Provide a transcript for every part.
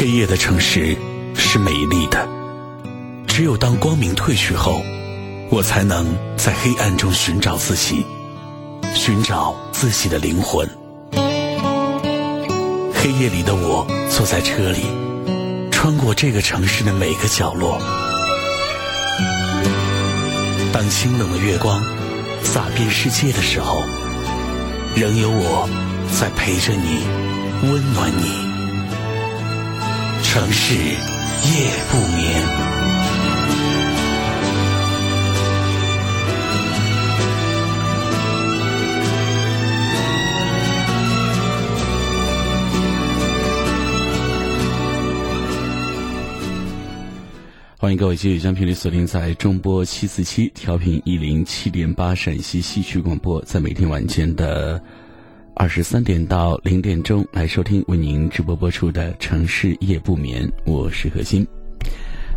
黑夜的城市是美丽的，只有当光明褪去后，我才能在黑暗中寻找自己，寻找自己的灵魂。黑夜里的我坐在车里，穿过这个城市的每个角落。当清冷的月光洒遍世界的时候，仍有我在陪着你，温暖你。城市夜不眠，欢迎各位继续将频率锁定在中波七四七调频一零七点八陕西戏曲广播，在每天晚间的。二十三点到零点钟来收听为您直播播出的城市夜不眠，我是何欣。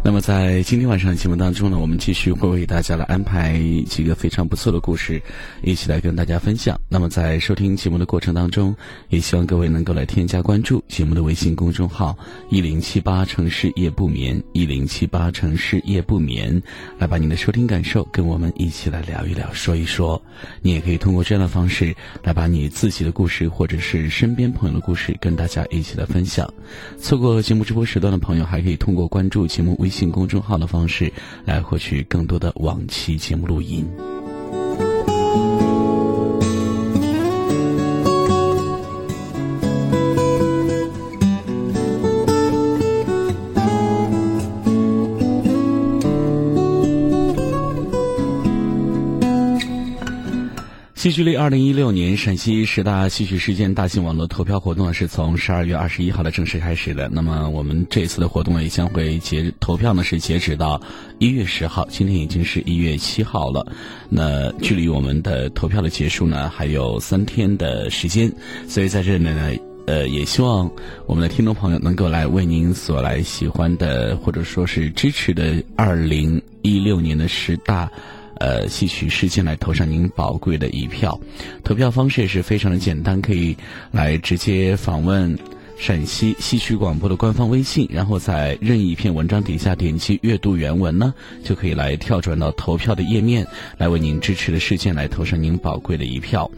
那么在今天晚上的节目当中呢，我们继续会为大家来安排几个非常不错的故事，一起来跟大家分享。那么在收听节目的过程当中，也希望各位能够来添加关注节目的微信公众号“一零七八城市夜不眠”，一零七八城市夜不眠，来把您的收听感受跟我们一起来聊一聊，说一说。你也可以通过这样的方式来把你自己的故事或者是身边朋友的故事跟大家一起来分享。错过节目直播时段的朋友，还可以通过关注节目微。信公众号的方式来获取更多的往期节目录音。戏剧类二零一六年陕西十大戏曲事件大型网络投票活动呢，是从十二月二十一号的正式开始的。那么我们这次的活动也将会截投票呢，是截止到一月十号。今天已经是一月七号了，那距离我们的投票的结束呢，还有三天的时间。所以在这里呢，呃，也希望我们的听众朋友能够来为您所来喜欢的或者说是支持的二零一六年的十大。呃，戏曲时间来投上您宝贵的一票，投票方式也是非常的简单，可以来直接访问陕西戏曲广播的官方微信，然后在任意一篇文章底下点击阅读原文呢，就可以来跳转到投票的页面，来为您支持的事件来投上您宝贵的一票。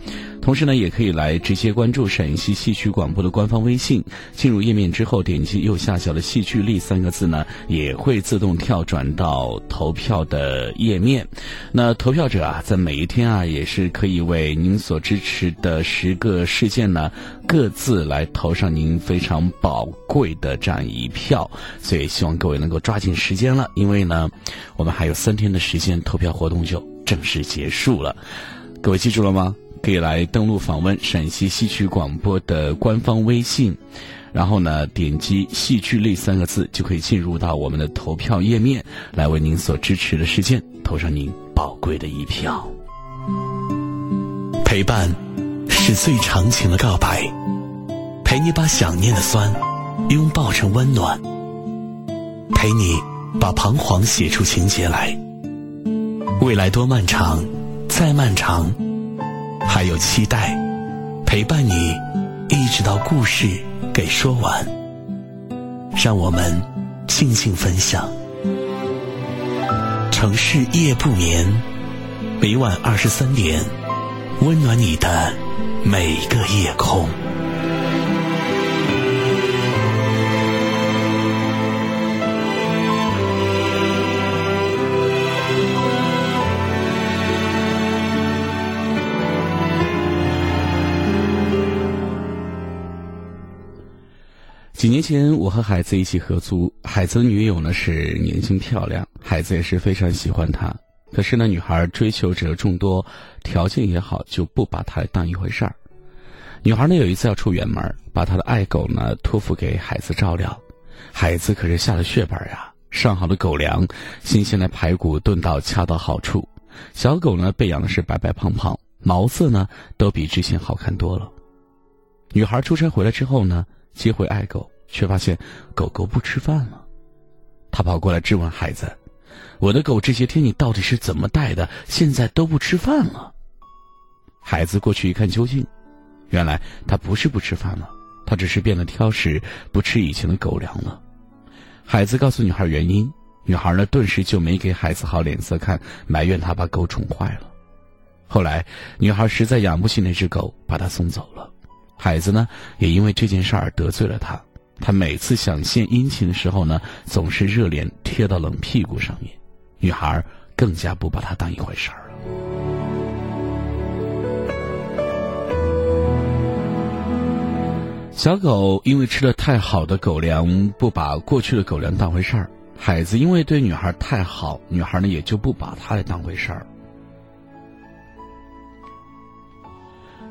同时呢，也可以来直接关注陕西戏曲广播的官方微信。进入页面之后，点击右下角的“戏剧力”三个字呢，也会自动跳转到投票的页面。那投票者啊，在每一天啊，也是可以为您所支持的十个事件呢，各自来投上您非常宝贵的这样一票。所以，希望各位能够抓紧时间了，因为呢，我们还有三天的时间，投票活动就正式结束了。各位记住了吗？可以来登录访问陕西戏曲广播的官方微信，然后呢，点击“戏剧类”三个字，就可以进入到我们的投票页面，来为您所支持的事件投上您宝贵的一票。陪伴是最长情的告白，陪你把想念的酸拥抱成温暖，陪你把彷徨写出情节来。未来多漫长，再漫长。还有期待，陪伴你一直到故事给说完。让我们静静分享。城市夜不眠，每晚二十三点，温暖你的每个夜空。几年前，我和海子一起合租。海子的女友呢是年轻漂亮，海子也是非常喜欢她。可是呢，女孩追求者众多，条件也好，就不把她当一回事儿。女孩呢有一次要出远门，把她的爱狗呢托付给孩子照料。孩子可是下了血本呀，上好的狗粮，新鲜的排骨炖到恰到好处。小狗呢被养的是白白胖胖，毛色呢都比之前好看多了。女孩出差回来之后呢，接回爱狗。却发现狗狗不吃饭了，他跑过来质问孩子：“我的狗这些天你到底是怎么带的？现在都不吃饭了。”孩子过去一看究竟，原来他不是不吃饭了，他只是变得挑食，不吃以前的狗粮了。孩子告诉女孩原因，女孩呢顿时就没给孩子好脸色看，埋怨他把狗宠坏了。后来女孩实在养不起那只狗，把它送走了。孩子呢也因为这件事儿得罪了他。他每次想献殷勤的时候呢，总是热脸贴到冷屁股上面。女孩更加不把他当一回事儿了。小狗因为吃了太好的狗粮，不把过去的狗粮当回事儿；孩子因为对女孩太好，女孩呢也就不把他当回事儿。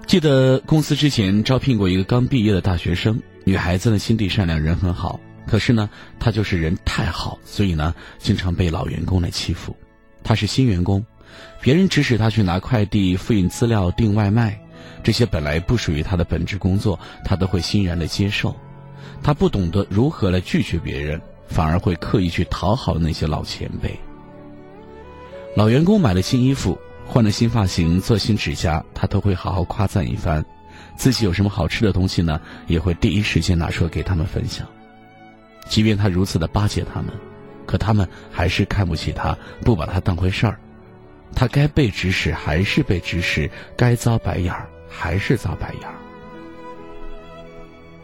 记得公司之前招聘过一个刚毕业的大学生，女孩子呢心地善良，人很好，可是呢他就是人太好，所以呢经常被老员工来欺负。他是新员工，别人指使他去拿快递、复印资料、订外卖。这些本来不属于他的本职工作，他都会欣然的接受。他不懂得如何来拒绝别人，反而会刻意去讨好那些老前辈。老员工买了新衣服，换了新发型，做新指甲，他都会好好夸赞一番。自己有什么好吃的东西呢，也会第一时间拿出来给他们分享。即便他如此的巴结他们，可他们还是看不起他，不把他当回事儿。他该被指使还是被指使，该遭白眼儿。还是遭白眼儿。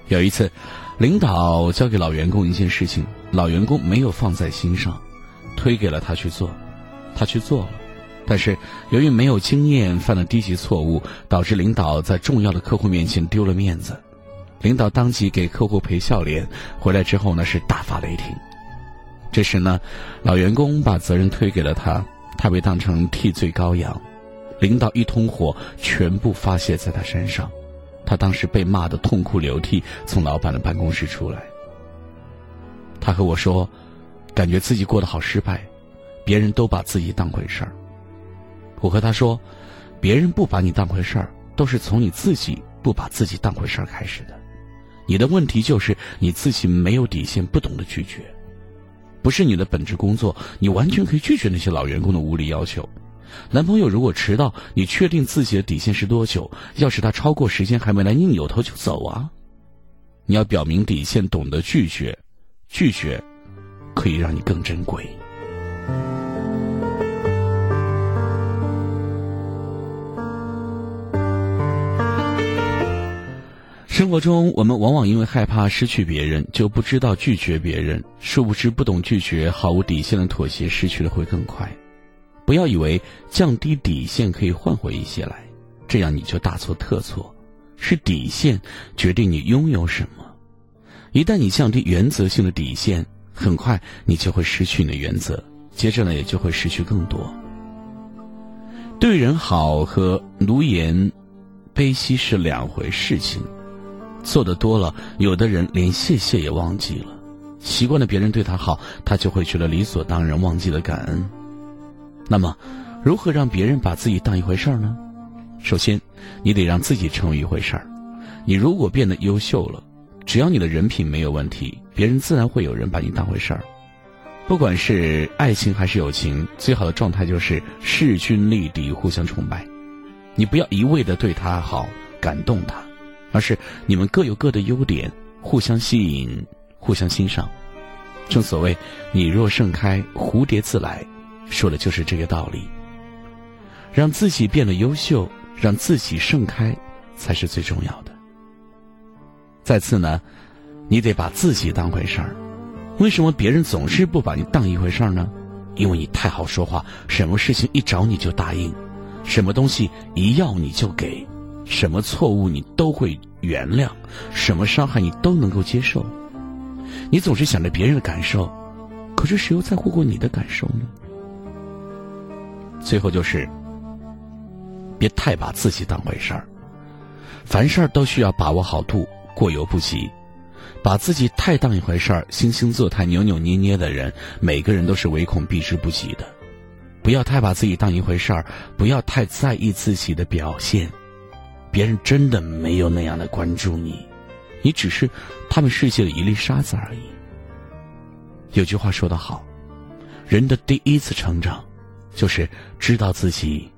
有一次，领导交给老员工一件事情，老员工没有放在心上，推给了他去做，他去做了，但是由于没有经验，犯了低级错误，导致领导在重要的客户面前丢了面子。领导当即给客户赔笑脸，回来之后呢是大发雷霆。这时呢，老员工把责任推给了他，他被当成替罪羔羊。领导一通火，全部发泄在他身上，他当时被骂得痛哭流涕，从老板的办公室出来。他和我说，感觉自己过得好失败，别人都把自己当回事儿。我和他说，别人不把你当回事儿，都是从你自己不把自己当回事儿开始的。你的问题就是你自己没有底线，不懂得拒绝，不是你的本职工作，你完全可以拒绝那些老员工的无理要求。男朋友如果迟到，你确定自己的底线是多久？要是他超过时间还没来，你扭头就走啊！你要表明底线，懂得拒绝，拒绝可以让你更珍贵。生活中，我们往往因为害怕失去别人，就不知道拒绝别人，殊不知不懂拒绝、毫无底线的妥协，失去的会更快。不要以为降低底线可以换回一些来，这样你就大错特错。是底线决定你拥有什么。一旦你降低原则性的底线，很快你就会失去你的原则，接着呢也就会失去更多。对人好和奴颜卑膝是两回事情。做的多了，有的人连谢谢也忘记了。习惯了别人对他好，他就会觉得理所当然，忘记了感恩。那么，如何让别人把自己当一回事儿呢？首先，你得让自己成为一回事儿。你如果变得优秀了，只要你的人品没有问题，别人自然会有人把你当回事儿。不管是爱情还是友情，最好的状态就是势均力敌，互相崇拜。你不要一味的对他好，感动他，而是你们各有各的优点，互相吸引，互相欣赏。正所谓，你若盛开，蝴蝶自来。说的就是这个道理。让自己变得优秀，让自己盛开，才是最重要的。再次呢，你得把自己当回事儿。为什么别人总是不把你当一回事儿呢？因为你太好说话，什么事情一找你就答应，什么东西一要你就给，什么错误你都会原谅，什么伤害你都能够接受。你总是想着别人的感受，可是谁又在乎过你的感受呢？最后就是，别太把自己当回事儿，凡事都需要把握好度，过犹不及。把自己太当一回事儿，惺惺作态、扭扭捏捏的人，每个人都是唯恐避之不及的。不要太把自己当一回事儿，不要太在意自己的表现，别人真的没有那样的关注你，你只是他们世界的一粒沙子而已。有句话说得好，人的第一次成长。就是知道自己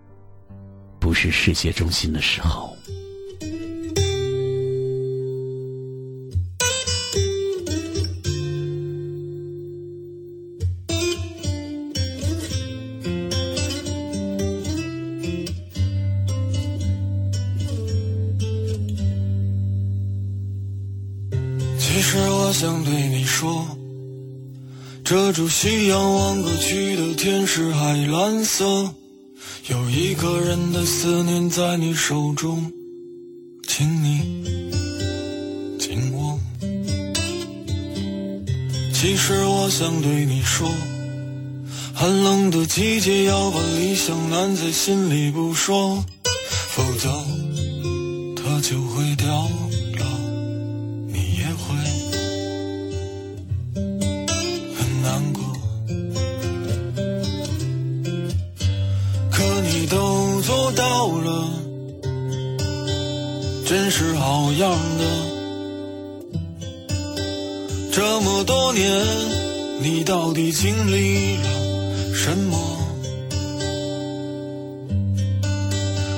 不是世界中心的时候。说，遮住夕阳望过去的天是海蓝色，有一个人的思念在你手中，请你紧握。其实我想对你说，寒冷的季节要把理想揽在心里不说，否则它就会掉。真是好样的！这么多年，你到底经历了什么？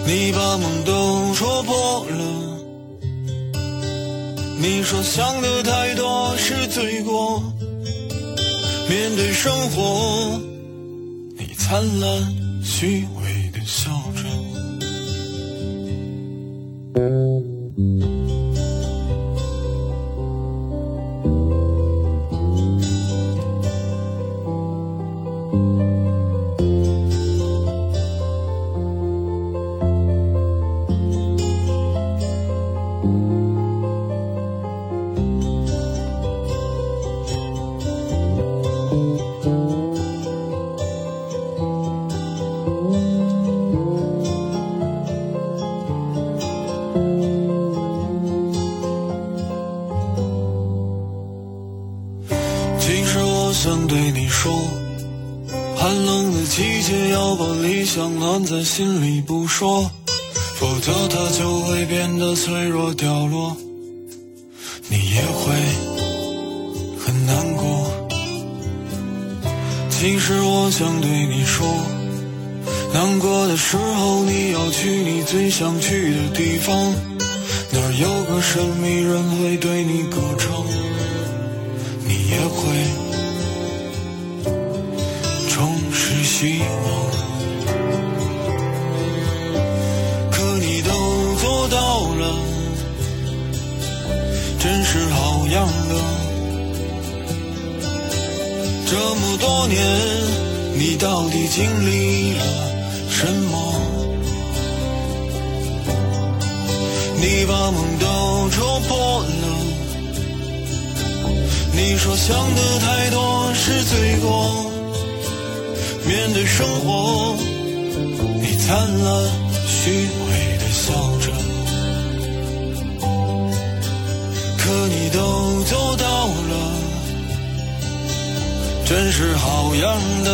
你把梦都戳破了。你说想的太多是罪过。面对生活，你灿烂虚伪的笑对你说，难过的时候你要去你最想去的地方，那儿有个神秘人会对你歌唱，你也会重拾。希望，可你都做到了，真是好样的。这么多年，你到底经历了什么？你把梦都戳破了，你说想的太多是罪过。面对生活，你灿烂虚伪的笑着，可你都做到了，真是好样的。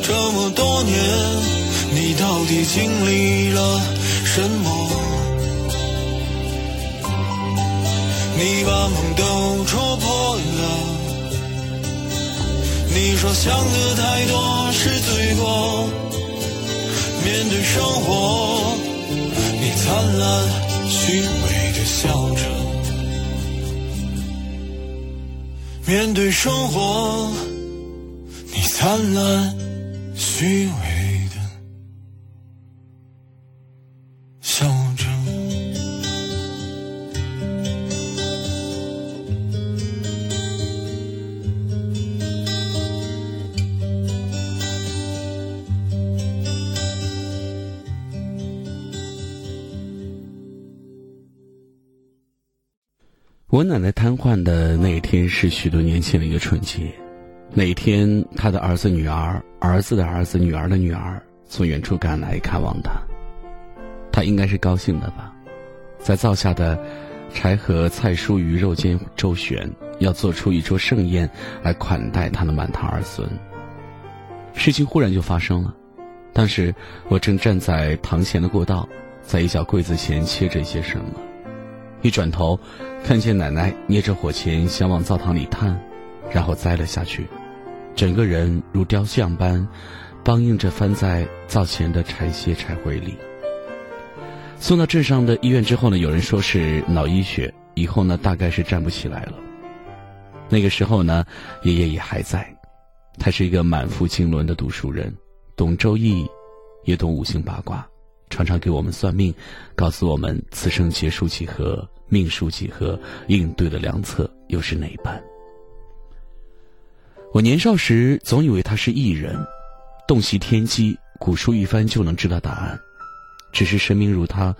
这么多年，你到底经历了什么？你把梦都戳破了。你说想的太多是罪过，面对生活，你灿烂虚伪的笑着。面对生活，你灿烂虚伪。我奶奶瘫痪的那一天是许多年前的一个春节，那一天，她的儿子、女儿、儿子的儿子、女儿的女儿从远处赶来看望她。她应该是高兴的吧，在灶下的柴禾菜蔬鱼肉间周旋，要做出一桌盛宴来款待她的满堂儿孙。事情忽然就发生了，当时我正站在堂前的过道，在一角柜子前切着一些什么。一转头，看见奶奶捏着火钳想往灶堂里探，然后栽了下去，整个人如雕像般梆硬着翻在灶前的柴屑柴灰里。送到镇上的医院之后呢，有人说是脑溢血，以后呢大概是站不起来了。那个时候呢，爷爷也还在，他是一个满腹经纶的读书人，懂周易，也懂五行八卦，常常给我们算命，告诉我们此生劫数几何、命数几何，应对的良策又是哪般。我年少时总以为他是异人，洞悉天机，古书一翻就能知道答案。只是神明如他，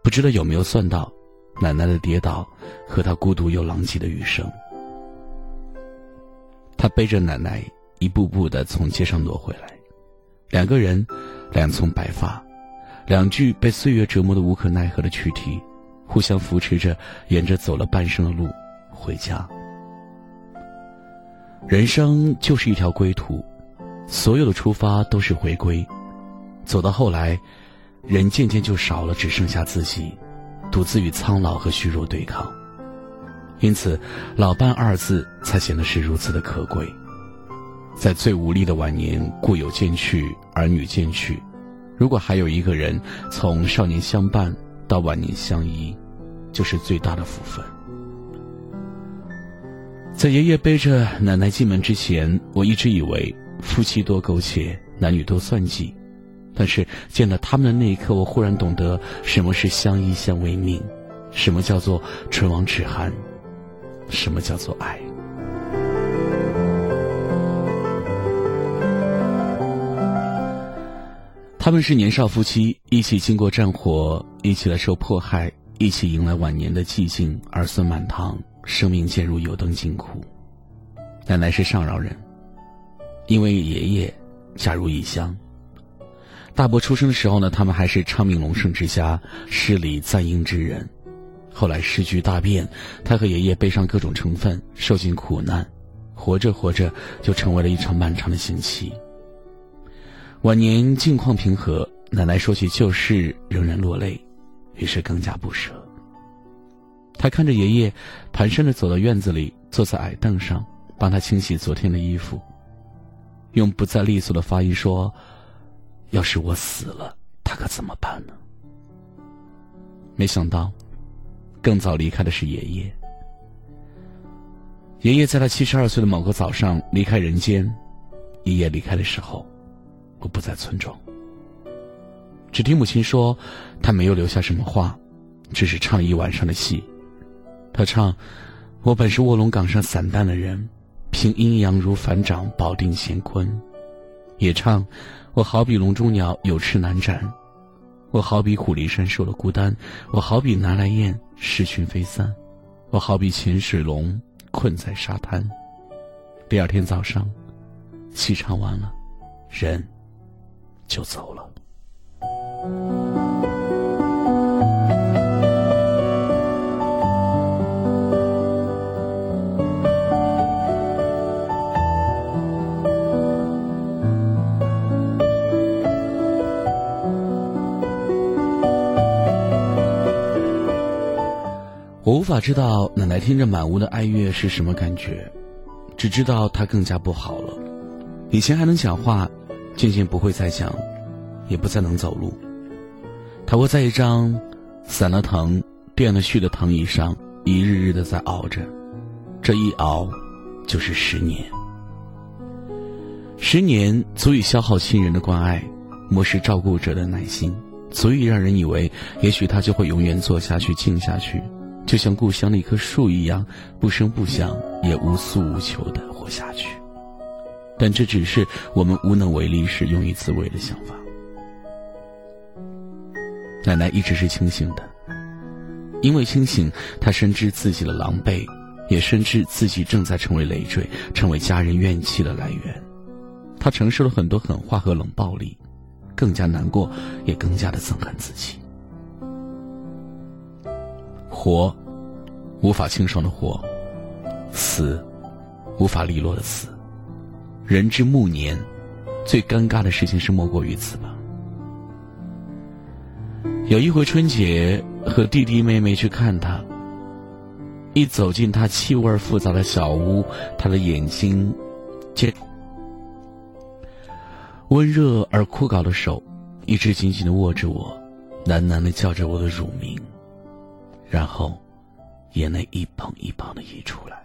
不知道有没有算到奶奶的跌倒和他孤独又狼藉的余生。他背着奶奶一步步的从街上挪回来，两个人，两丛白发。两具被岁月折磨的无可奈何的躯体，互相扶持着，沿着走了半生的路回家。人生就是一条归途，所有的出发都是回归。走到后来，人渐渐就少了，只剩下自己，独自与苍老和虚弱对抗。因此，“老伴”二字才显得是如此的可贵。在最无力的晚年，故友渐去，儿女渐去。如果还有一个人从少年相伴到晚年相依，就是最大的福分。在爷爷背着奶奶进门之前，我一直以为夫妻多苟且，男女多算计。但是见到他们的那一刻，我忽然懂得什么是相依相为命，什么叫做唇亡齿寒，什么叫做爱。他们是年少夫妻，一起经过战火，一起来受迫害，一起迎来晚年的寂静，儿孙满堂，生命渐入油灯尽苦。奶奶是上饶人，因为爷爷嫁入异乡。大伯出生的时候呢，他们还是昌明隆盛之家，诗礼赞英之人。后来世局大变，他和爷爷背上各种成分，受尽苦难，活着活着就成为了一场漫长的刑期。晚年境况平和，奶奶说起旧事仍然落泪，于是更加不舍。他看着爷爷，蹒跚着走到院子里，坐在矮凳上，帮他清洗昨天的衣服，用不再利索的发音说：“要是我死了，他可怎么办呢？”没想到，更早离开的是爷爷。爷爷在他七十二岁的某个早上离开人间，爷爷离开的时候。我不在村中，只听母亲说，他没有留下什么话，只是唱了一晚上的戏。他唱：“我本是卧龙岗上散淡的人，凭阴阳如反掌，保定乾坤。”也唱：“我好比笼中鸟，有翅难展；我好比虎离山，受了孤单；我好比南来雁，失群飞散；我好比潜水龙，困在沙滩。”第二天早上，戏唱完了，人。就走了。我无法知道奶奶听着满屋的哀乐是什么感觉，只知道她更加不好了。以前还能讲话。渐渐不会再讲，也不再能走路。他窝在一张散了藤、垫了絮的藤椅上，一日日的在熬着。这一熬，就是十年。十年足以消耗亲人的关爱，磨蚀照顾者的耐心，足以让人以为，也许他就会永远坐下去、静下去，就像故乡的一棵树一样，不声不响，也无诉无求的活下去。但这只是我们无能为力时用于自慰的想法。奶奶一直是清醒的，因为清醒，她深知自己的狼狈，也深知自己正在成为累赘，成为家人怨气的来源。她承受了很多狠话和冷暴力，更加难过，也更加的憎恨自己。活，无法清爽的活；死，无法利落的死。人之暮年，最尴尬的事情是莫过于此吧。有一回春节和弟弟妹妹去看他，一走进他气味复杂的小屋，他的眼睛，接温热而枯槁的手，一直紧紧的握着我，喃喃的叫着我的乳名，然后，眼泪一捧一捧的溢出来。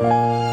Música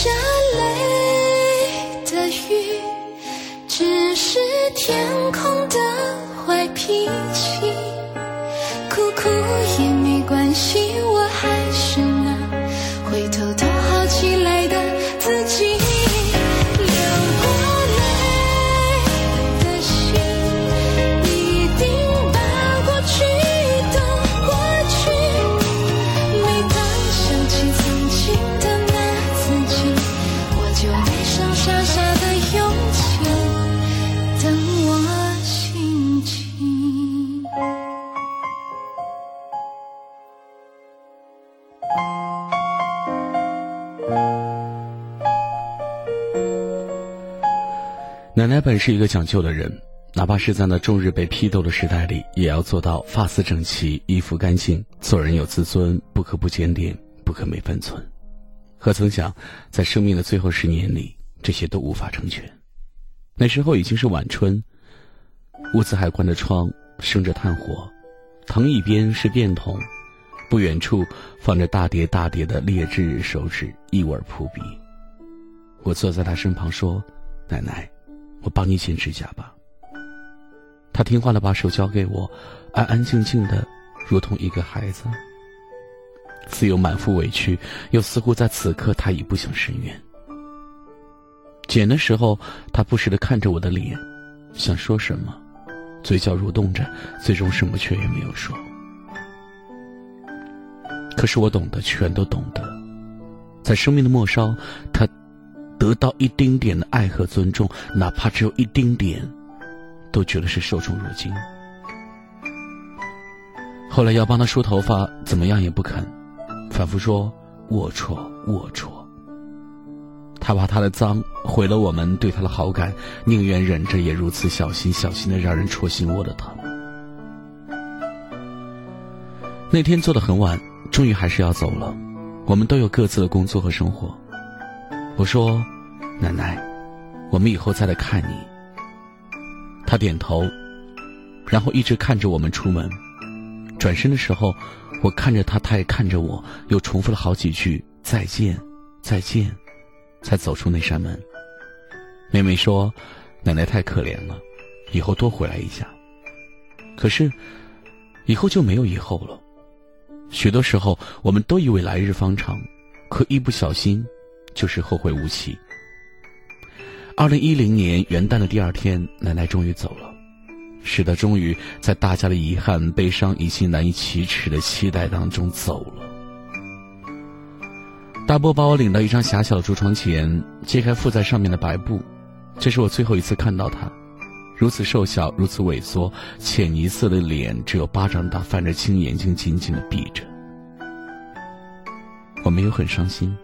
下泪的雨只是天空的坏脾气。奶奶本是一个讲究的人，哪怕是在那终日被批斗的时代里，也要做到发丝整齐、衣服干净、做人有自尊，不可不检点，不可没分寸。可曾想，在生命的最后十年里，这些都无法成全。那时候已经是晚春，屋子还关着窗，生着炭火，藤一边是便桶，不远处放着大叠大叠的劣质手纸，异味扑鼻。我坐在他身旁说：“奶奶。”我帮你剪指甲吧。他听话的把手交给我，安安静静的，如同一个孩子。似有满腹委屈，又似乎在此刻他已不想伸冤。剪的时候，他不时的看着我的脸，想说什么，嘴角蠕动着，最终什么却也没有说。可是我懂得，全都懂得，在生命的末梢，他。得到一丁点的爱和尊重，哪怕只有一丁点，都觉得是受宠若惊。后来要帮他梳头发，怎么样也不肯，反复说龌龊龌龊。他怕他的脏毁了我们对他的好感，宁愿忍着也如此小心小心的让人戳心窝的疼。那天做的很晚，终于还是要走了。我们都有各自的工作和生活。我说：“奶奶，我们以后再来看你。”他点头，然后一直看着我们出门。转身的时候，我看着他，他也看着我，又重复了好几句“再见，再见”，才走出那扇门。妹妹说：“奶奶太可怜了，以后多回来一下。”可是，以后就没有以后了。许多时候，我们都以为来日方长，可一不小心。就是后会无期。二零一零年元旦的第二天，奶奶终于走了。是的，终于在大家的遗憾、悲伤以及难以启齿的期待当中走了。大波把我领到一张狭小的竹床前，揭开覆在上面的白布。这是我最后一次看到他，如此瘦小，如此萎缩，浅泥色的脸只有巴掌大，泛着青眼睛紧紧的闭着。我没有很伤心。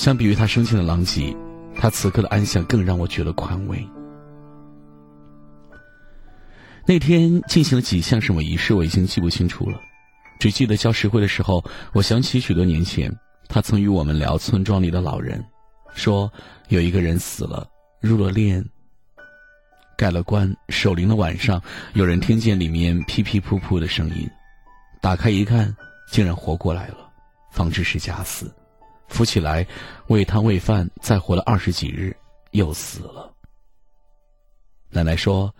相比于他生前的狼藉，他此刻的安详更让我觉得宽慰。那天进行了几项什么仪式，我已经记不清楚了。只记得交石灰的时候，我想起许多年前，他曾与我们聊村庄里的老人，说有一个人死了，入了殓，盖了棺，守灵的晚上，有人听见里面噼噼噗噗的声音，打开一看，竟然活过来了，方知是假死，扶起来，喂汤喂饭，再活了二十几日，又死了。奶奶说：“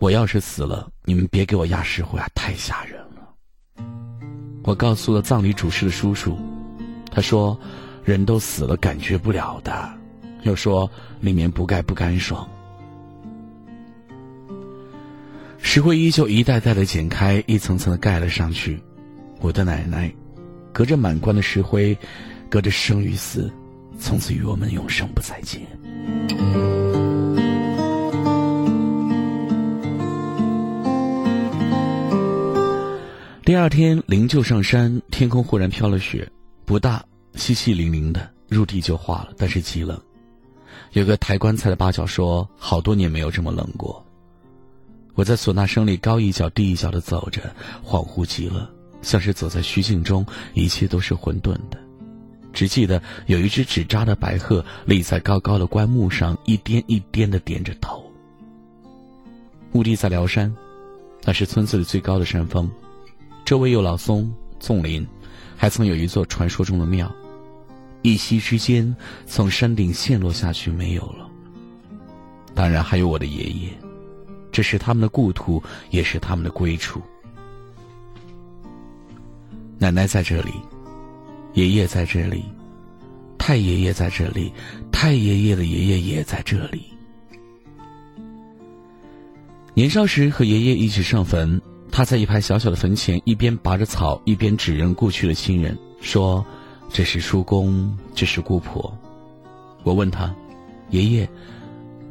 我要是死了，你们别给我压石灰啊，太吓人了。”我告诉了葬礼主事的叔叔，他说：“人都死了，感觉不了的。”又说：“里面不盖不干爽。”石灰依旧一袋袋的剪开，一层层的盖了上去。我的奶奶，隔着满棺的石灰，隔着生与死，从此与我们永生不再见。第二天，灵柩上山，天空忽然飘了雪，不大，淅淅沥沥的，入地就化了，但是极冷。有个抬棺材的八角说：“好多年没有这么冷过。”我在唢呐声里高一脚低一脚的走着，恍惚极了，像是走在虚境中，一切都是混沌的。只记得有一只纸扎的白鹤立在高高的棺木上，一颠一颠的点着头。墓地在辽山，那是村子里最高的山峰。周围有老松、纵林，还曾有一座传说中的庙，一夕之间从山顶陷落下去，没有了。当然还有我的爷爷，这是他们的故土，也是他们的归处。奶奶在这里，爷爷在这里，太爷爷在这里，太爷爷的爷爷也在这里。年少时和爷爷一起上坟。他在一排小小的坟前，一边拔着草，一边指认故去的亲人，说：“这是叔公，这是姑婆。”我问他：“爷爷，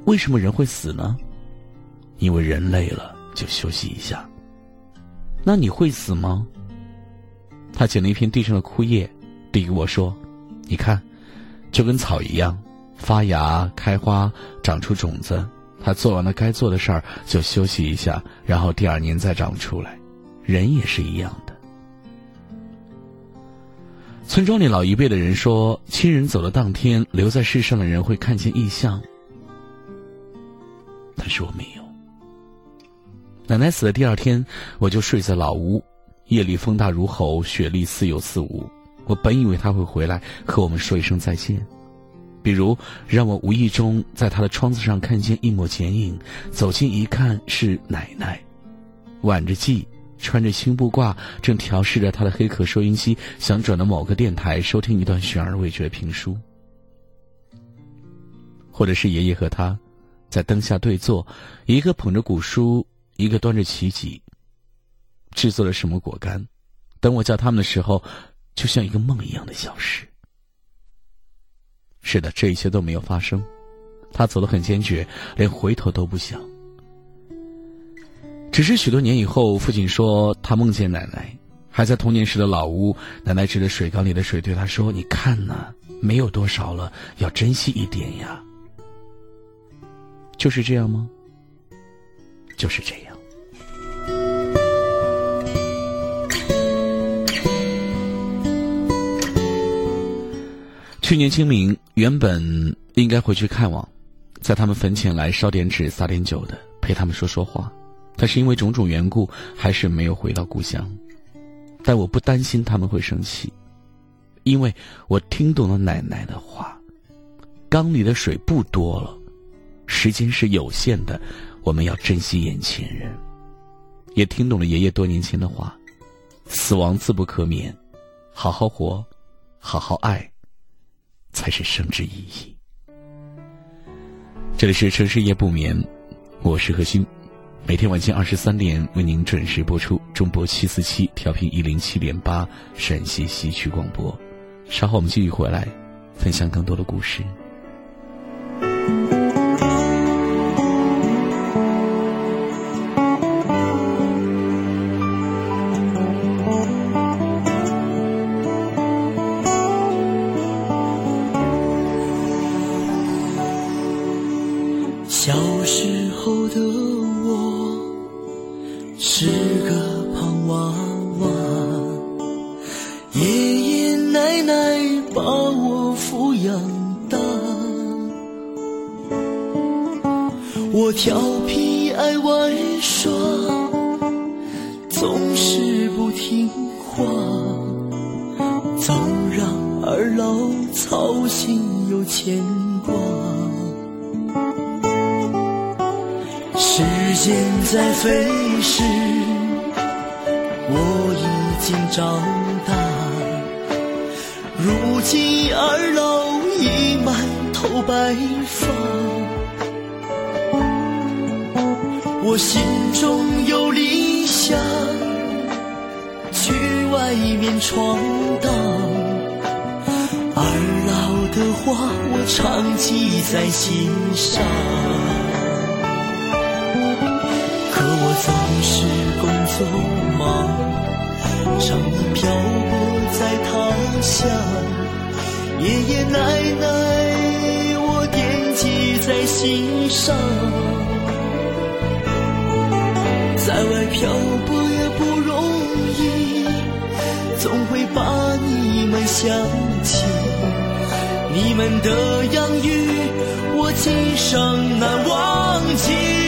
为什么人会死呢？”“因为人累了就休息一下。”“那你会死吗？”他捡了一片地上的枯叶，递给我说：“你看，就跟草一样，发芽、开花、长出种子。”他做完了该做的事儿，就休息一下，然后第二年再长出来。人也是一样的。村庄里老一辈的人说，亲人走的当天，留在世上的人会看见异象。但是我没有。奶奶死的第二天，我就睡在老屋，夜里风大如吼，雪粒似有似无。我本以为他会回来和我们说一声再见。比如，让我无意中在他的窗子上看见一抹剪影，走近一看是奶奶，挽着髻，穿着青布褂，正调试着他的黑壳收音机，想转到某个电台收听一段悬而未决的评书。或者是爷爷和他，在灯下对坐，一个捧着古书，一个端着棋几，制作了什么果干，等我叫他们的时候，就像一个梦一样的消失。是的，这一切都没有发生。他走得很坚决，连回头都不想。只是许多年以后，父亲说他梦见奶奶，还在童年时的老屋。奶奶指着水缸里的水对他说：“你看呐，没有多少了，要珍惜一点呀。”就是这样吗？就是这样。去年清明，原本应该回去看望，在他们坟前来烧点纸、撒点酒的，陪他们说说话。但是因为种种缘故，还是没有回到故乡。但我不担心他们会生气，因为我听懂了奶奶的话：缸里的水不多了，时间是有限的，我们要珍惜眼前人。也听懂了爷爷多年前的话：死亡自不可免，好好活，好好爱。才是生之意义。这里是城市夜不眠，我是何欣，每天晚间二十三点为您准时播出中波七四七调频一零七点八陕西西区广播。稍后我们继续回来，分享更多的故事。老操心又牵挂。时间在飞逝，我已经长大。如今二老已满头白发，我心中有理想，去外面闯荡。二老的话，我常记在心上。可我总是工作忙，常年漂泊在他乡。爷爷奶奶，我惦记在心上。在外漂泊也不容易，总会把你们想起。你们的养育，我今生难忘记。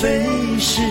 飞逝，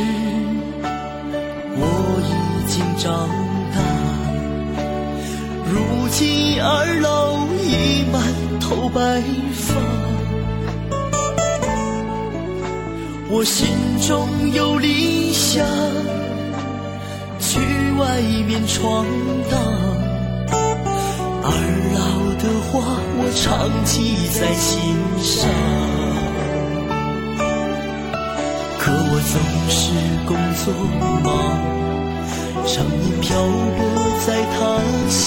工作忙，常年漂泊在他乡。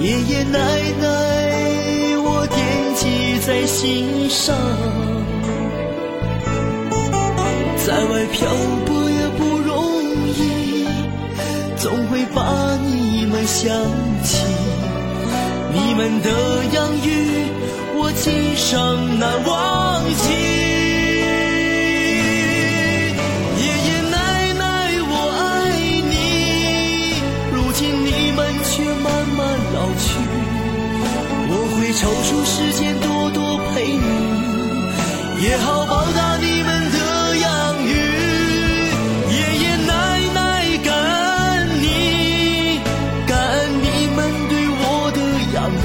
爷爷奶奶，我惦记在心上。在外漂泊也不容易，总会把你们想起。你们的养育，我今生难忘记。抽出时间多多陪你，也好报答你们的养育。爷爷奶奶，感恩你，感恩你们对我的养育，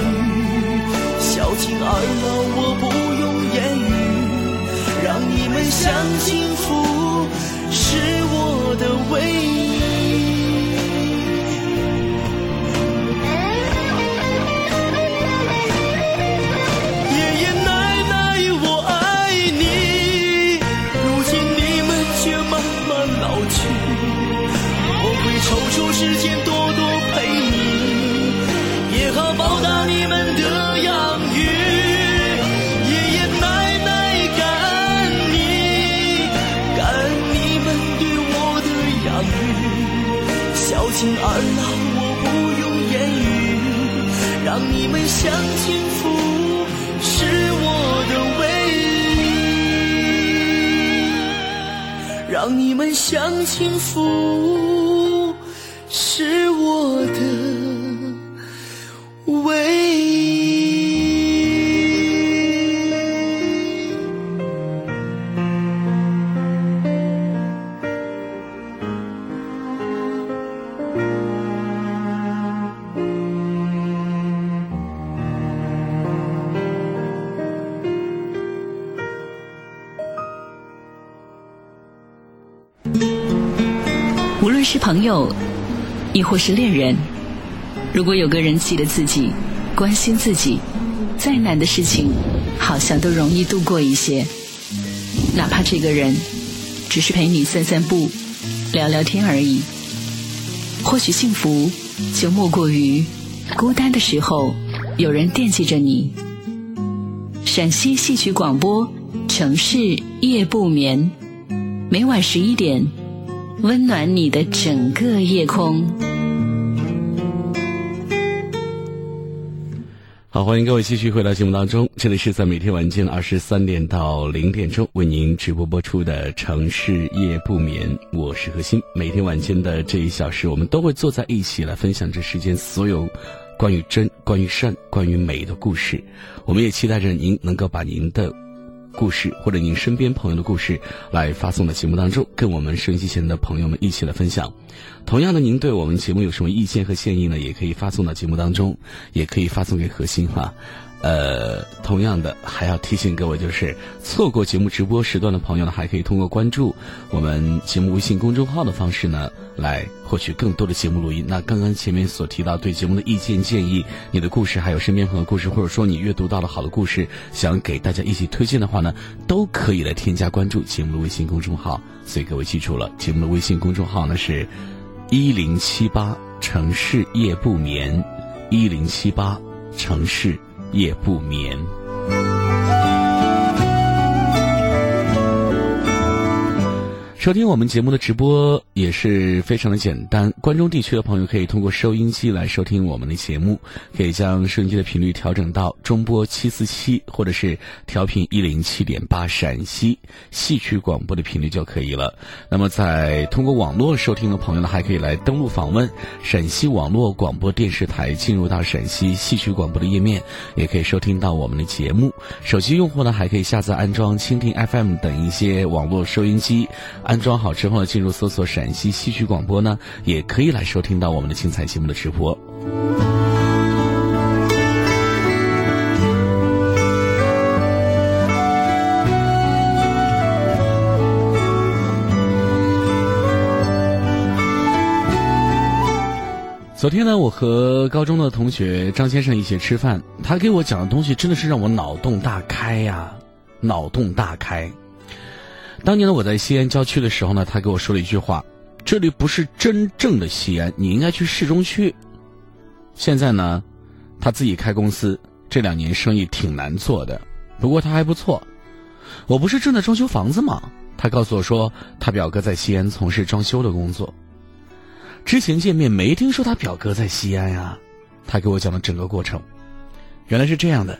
孝敬二老我不用言语，让你们相信让你们享幸福是我的唯一，让你们享清福亦或是恋人，如果有个人记得自己，关心自己，再难的事情，好像都容易度过一些。哪怕这个人只是陪你散散步、聊聊天而已。或许幸福就莫过于孤单的时候有人惦记着你。陕西戏曲广播，城市夜不眠，每晚十一点。温暖你的整个夜空。好，欢迎各位继续回到节目当中，这里是在每天晚间二十三点到零点钟为您直播播出的《城市夜不眠》，我是何欣。每天晚间的这一小时，我们都会坐在一起来分享这世间所有关于真、关于善、关于美的故事。我们也期待着您能够把您的。故事或者您身边朋友的故事，来发送到节目当中，跟我们收音机前的朋友们一起来分享。同样的，您对我们节目有什么意见和建议呢？也可以发送到节目当中，也可以发送给核心哈。呃，同样的，还要提醒各位，就是错过节目直播时段的朋友呢，还可以通过关注我们节目微信公众号的方式呢，来获取更多的节目录音。那刚刚前面所提到对节目的意见建议，你的故事，还有身边朋友的故事，或者说你阅读到了好的故事，想给大家一起推荐的话呢，都可以来添加关注节目的微信公众号。所以各位记住了，节目的微信公众号呢是一零七八城市夜不眠，一零七八城市。夜不眠。收听我们节目的直播也是非常的简单，关中地区的朋友可以通过收音机来收听我们的节目，可以将收音机的频率调整到中波七四七，或者是调频一零七点八陕西戏曲广播的频率就可以了。那么在通过网络收听的朋友呢，还可以来登录访问陕西网络广播电视台，进入到陕西戏曲广播的页面，也可以收听到我们的节目。手机用户呢，还可以下载安装蜻蜓 FM 等一些网络收音机。安装好之后呢，进入搜索陕西戏曲广播呢，也可以来收听到我们的精彩节目的直播。昨天呢，我和高中的同学张先生一起吃饭，他给我讲的东西真的是让我脑洞大开呀，脑洞大开。当年呢，我在西安郊区的时候呢，他给我说了一句话：“这里不是真正的西安，你应该去市中区。”现在呢，他自己开公司，这两年生意挺难做的，不过他还不错。我不是正在装修房子吗？他告诉我说，他表哥在西安从事装修的工作。之前见面没听说他表哥在西安呀，他给我讲了整个过程。原来是这样的，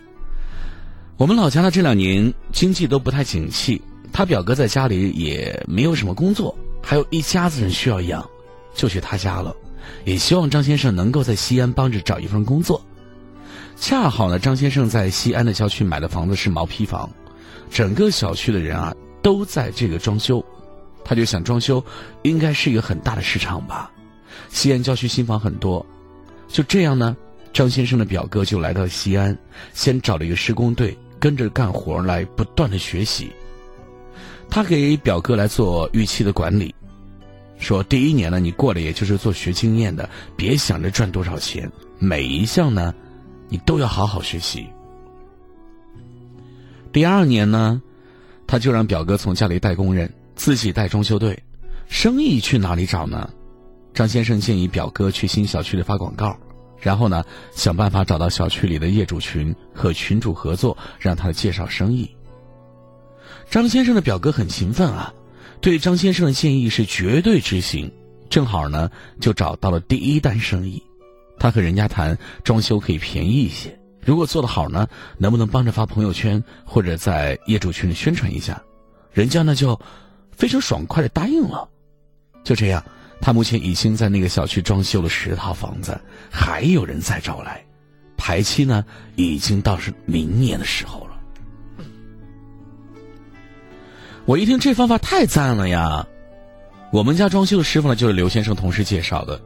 我们老家呢这两年经济都不太景气，他表哥在家里也没有什么工作，还有一家子人需要养，就去他家了，也希望张先生能够在西安帮着找一份工作。恰好呢，张先生在西安的郊区买的房子是毛坯房，整个小区的人啊都在这个装修，他就想装修应该是一个很大的市场吧。西安郊区新房很多，就这样呢，张先生的表哥就来到西安，先找了一个施工队跟着干活来不断的学习。他给表哥来做预期的管理，说第一年呢，你过来也就是做学经验的，别想着赚多少钱，每一项呢，你都要好好学习。第二年呢，他就让表哥从家里带工人，自己带装修队，生意去哪里找呢？张先生建议表哥去新小区里发广告，然后呢，想办法找到小区里的业主群和群主合作，让他介绍生意。张先生的表哥很勤奋啊，对张先生的建议是绝对执行。正好呢，就找到了第一单生意。他和人家谈装修可以便宜一些，如果做得好呢，能不能帮着发朋友圈或者在业主群里宣传一下？人家呢就非常爽快的答应了。就这样。他目前已经在那个小区装修了十套房子，还有人在招来，排期呢已经到是明年的时候我一听这方法太赞了呀！我们家装修的师傅呢就是刘先生同事介绍的。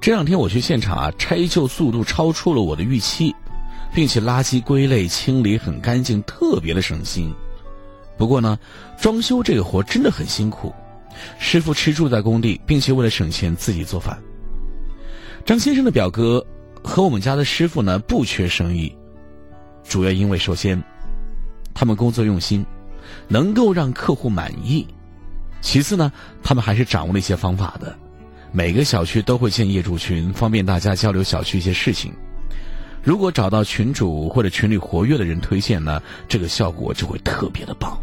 这两天我去现场啊，拆旧速度超出了我的预期，并且垃圾归类清理很干净，特别的省心。不过呢，装修这个活真的很辛苦，师傅吃住在工地，并且为了省钱自己做饭。张先生的表哥和我们家的师傅呢不缺生意，主要因为首先，他们工作用心，能够让客户满意；其次呢，他们还是掌握了一些方法的。每个小区都会建业主群，方便大家交流小区一些事情。如果找到群主或者群里活跃的人推荐呢，这个效果就会特别的棒。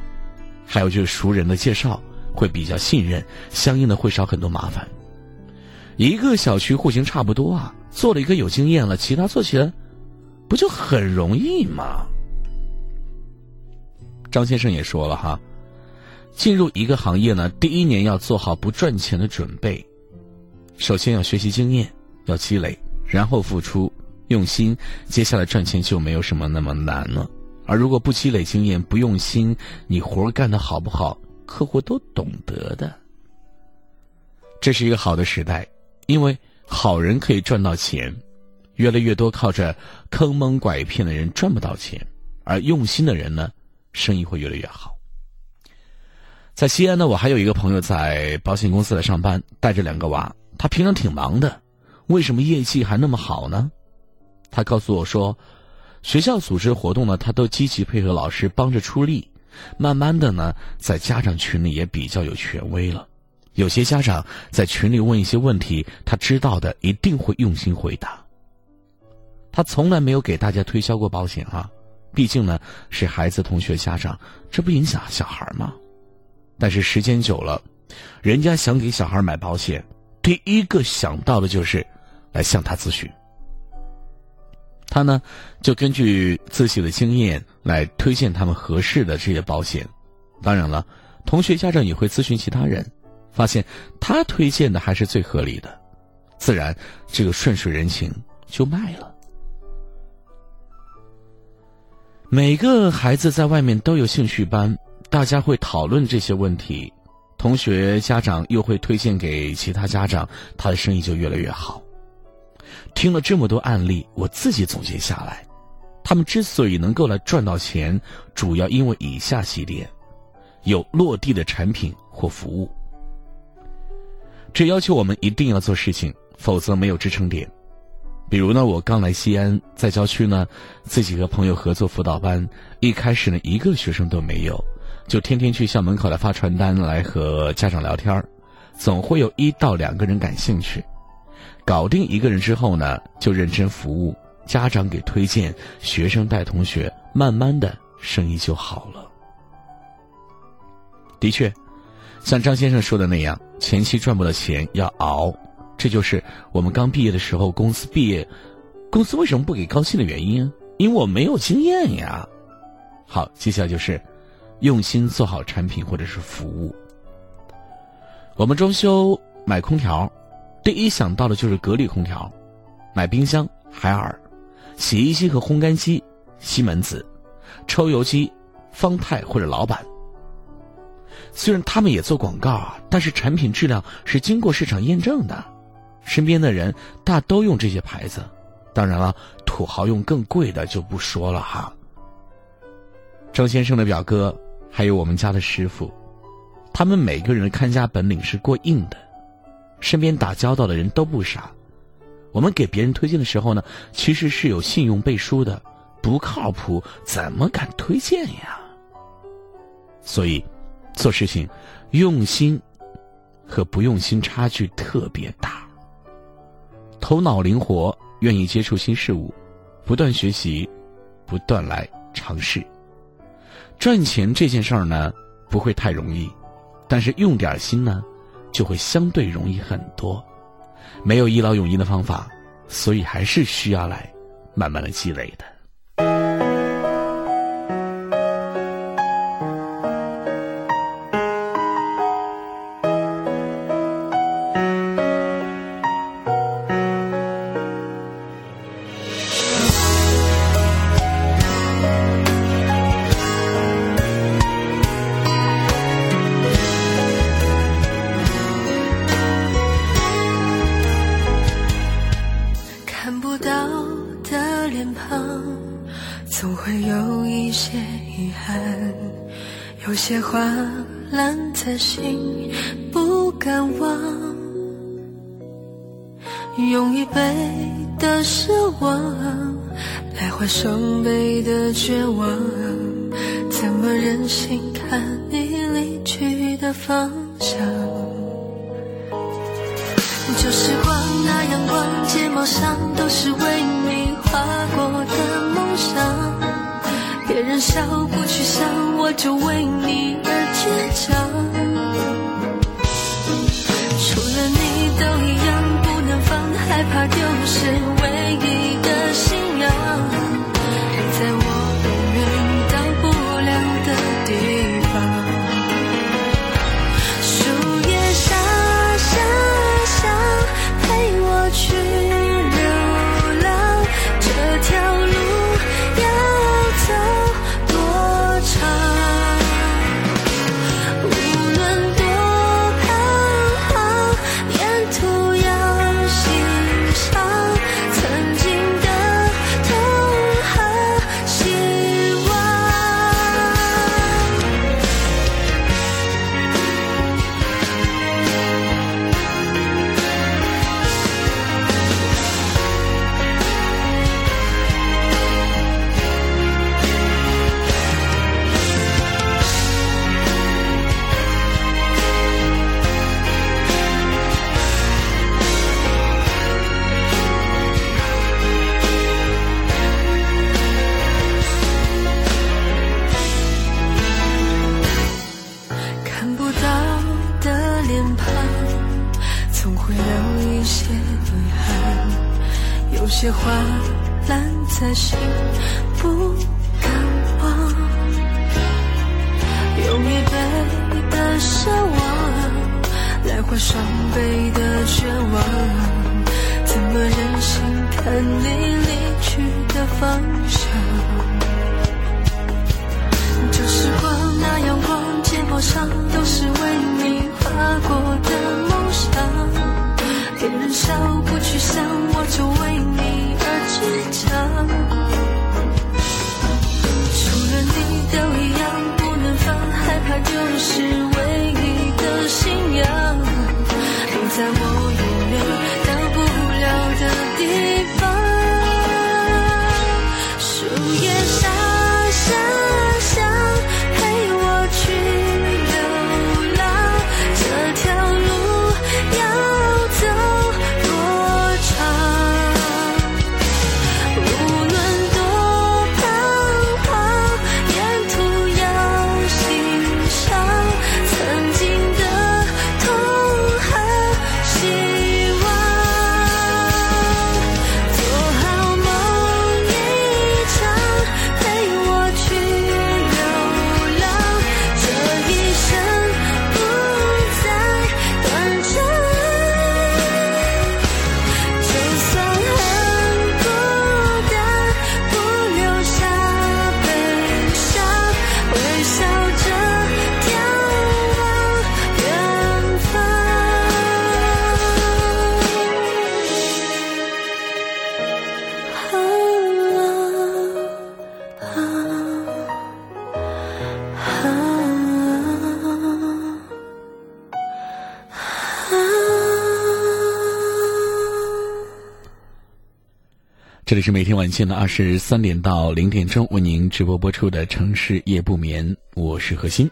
还有就是熟人的介绍会比较信任，相应的会少很多麻烦。一个小区户型差不多啊，做了一个有经验了，其他做起来不就很容易吗？张先生也说了哈，进入一个行业呢，第一年要做好不赚钱的准备。首先要学习经验，要积累，然后付出用心，接下来赚钱就没有什么那么难了。而如果不积累经验，不用心，你活干的好不好，客户都懂得的。这是一个好的时代，因为好人可以赚到钱，越来越多靠着坑蒙拐骗的人赚不到钱，而用心的人呢，生意会越来越好。在西安呢，我还有一个朋友在保险公司来上班，带着两个娃。他平常挺忙的，为什么业绩还那么好呢？他告诉我说，学校组织活动呢，他都积极配合老师帮着出力，慢慢的呢，在家长群里也比较有权威了。有些家长在群里问一些问题，他知道的一定会用心回答。他从来没有给大家推销过保险啊，毕竟呢是孩子同学家长，这不影响小孩吗？但是时间久了，人家想给小孩买保险。第一个想到的就是来向他咨询，他呢就根据自己的经验来推荐他们合适的这些保险。当然了，同学家长也会咨询其他人，发现他推荐的还是最合理的，自然这个顺水人情就卖了。每个孩子在外面都有兴趣班，大家会讨论这些问题。同学家长又会推荐给其他家长，他的生意就越来越好。听了这么多案例，我自己总结下来，他们之所以能够来赚到钱，主要因为以下几点：有落地的产品或服务。这要求我们一定要做事情，否则没有支撑点。比如呢，我刚来西安，在郊区呢，自己和朋友合作辅导班，一开始呢，一个学生都没有。就天天去校门口来发传单，来和家长聊天总会有一到两个人感兴趣。搞定一个人之后呢，就认真服务，家长给推荐，学生带同学，慢慢的生意就好了。的确，像张先生说的那样，前期赚不到钱要熬，这就是我们刚毕业的时候，公司毕业，公司为什么不给高薪的原因？因为我没有经验呀。好，接下来就是。用心做好产品或者是服务。我们装修买空调，第一想到的就是格力空调；买冰箱海尔，洗衣机和烘干机西门子，抽油机方太或者老板。虽然他们也做广告啊，但是产品质量是经过市场验证的。身边的人大都用这些牌子，当然了，土豪用更贵的就不说了哈。张先生的表哥。还有我们家的师傅，他们每个人的看家本领是过硬的，身边打交道的人都不傻。我们给别人推荐的时候呢，其实是有信用背书的，不靠谱怎么敢推荐呀？所以，做事情用心和不用心差距特别大。头脑灵活，愿意接触新事物，不断学习，不断来尝试。赚钱这件事儿呢，不会太容易，但是用点心呢，就会相对容易很多。没有一劳永逸的方法，所以还是需要来慢慢的积累的。每天晚间的二十三点到零点钟为您直播播出的《城市夜不眠》，我是何欣。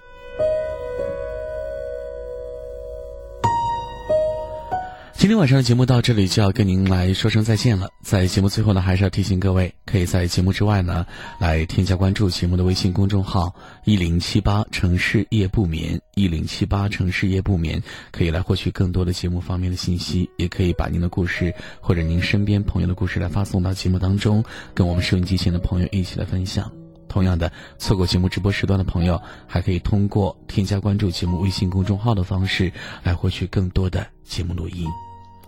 今天晚上的节目到这里就要跟您来说声再见了。在节目最后呢，还是要提醒各位，可以在节目之外呢，来添加关注节目的微信公众号“一零七八城市夜不眠”，一零七八城市夜不眠，可以来获取更多的节目方面的信息，也可以把您的故事或者您身边朋友的故事来发送到节目当中，跟我们收音机前的朋友一起来分享。同样的，错过节目直播时段的朋友，还可以通过添加关注节目微信公众号的方式来获取更多的节目录音。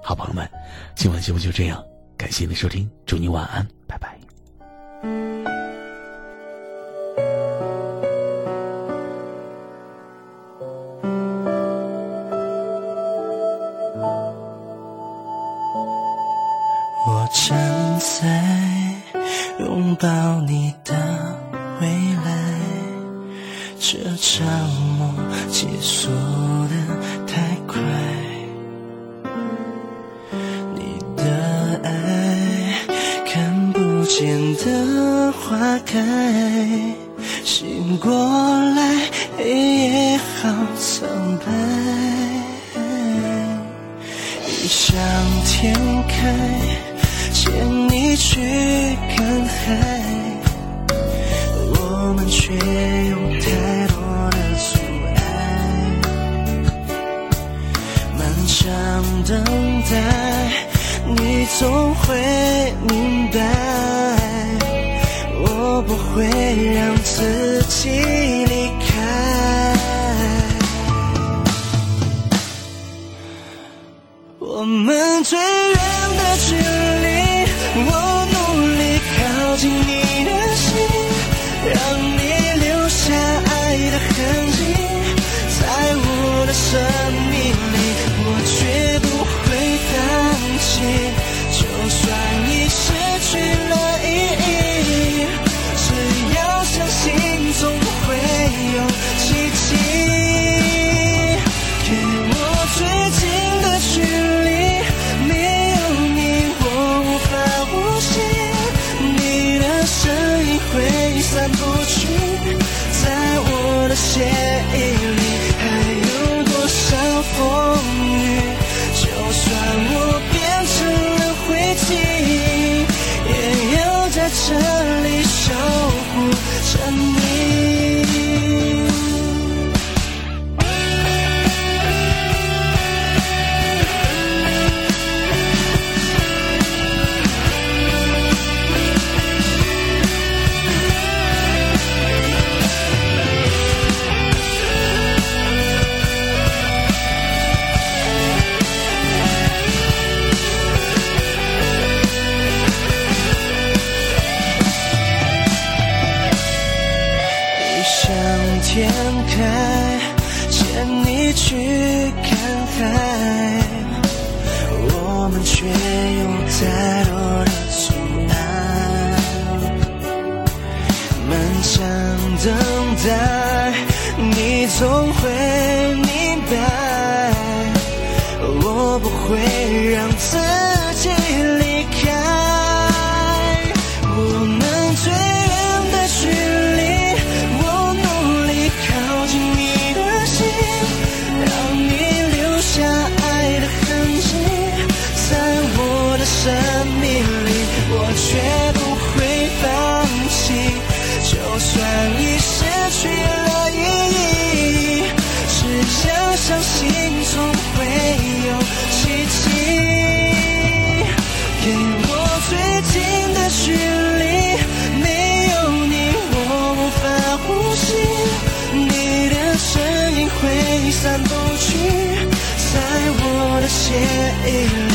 好朋友们，今晚节目就这样，感谢您的收听，祝您晚安，拜拜。生命里我绝不会放弃就算已失去了意义只要相信总会有奇迹。给我最近的距离没有你我无法呼吸你的身影挥散不去在我的血液里。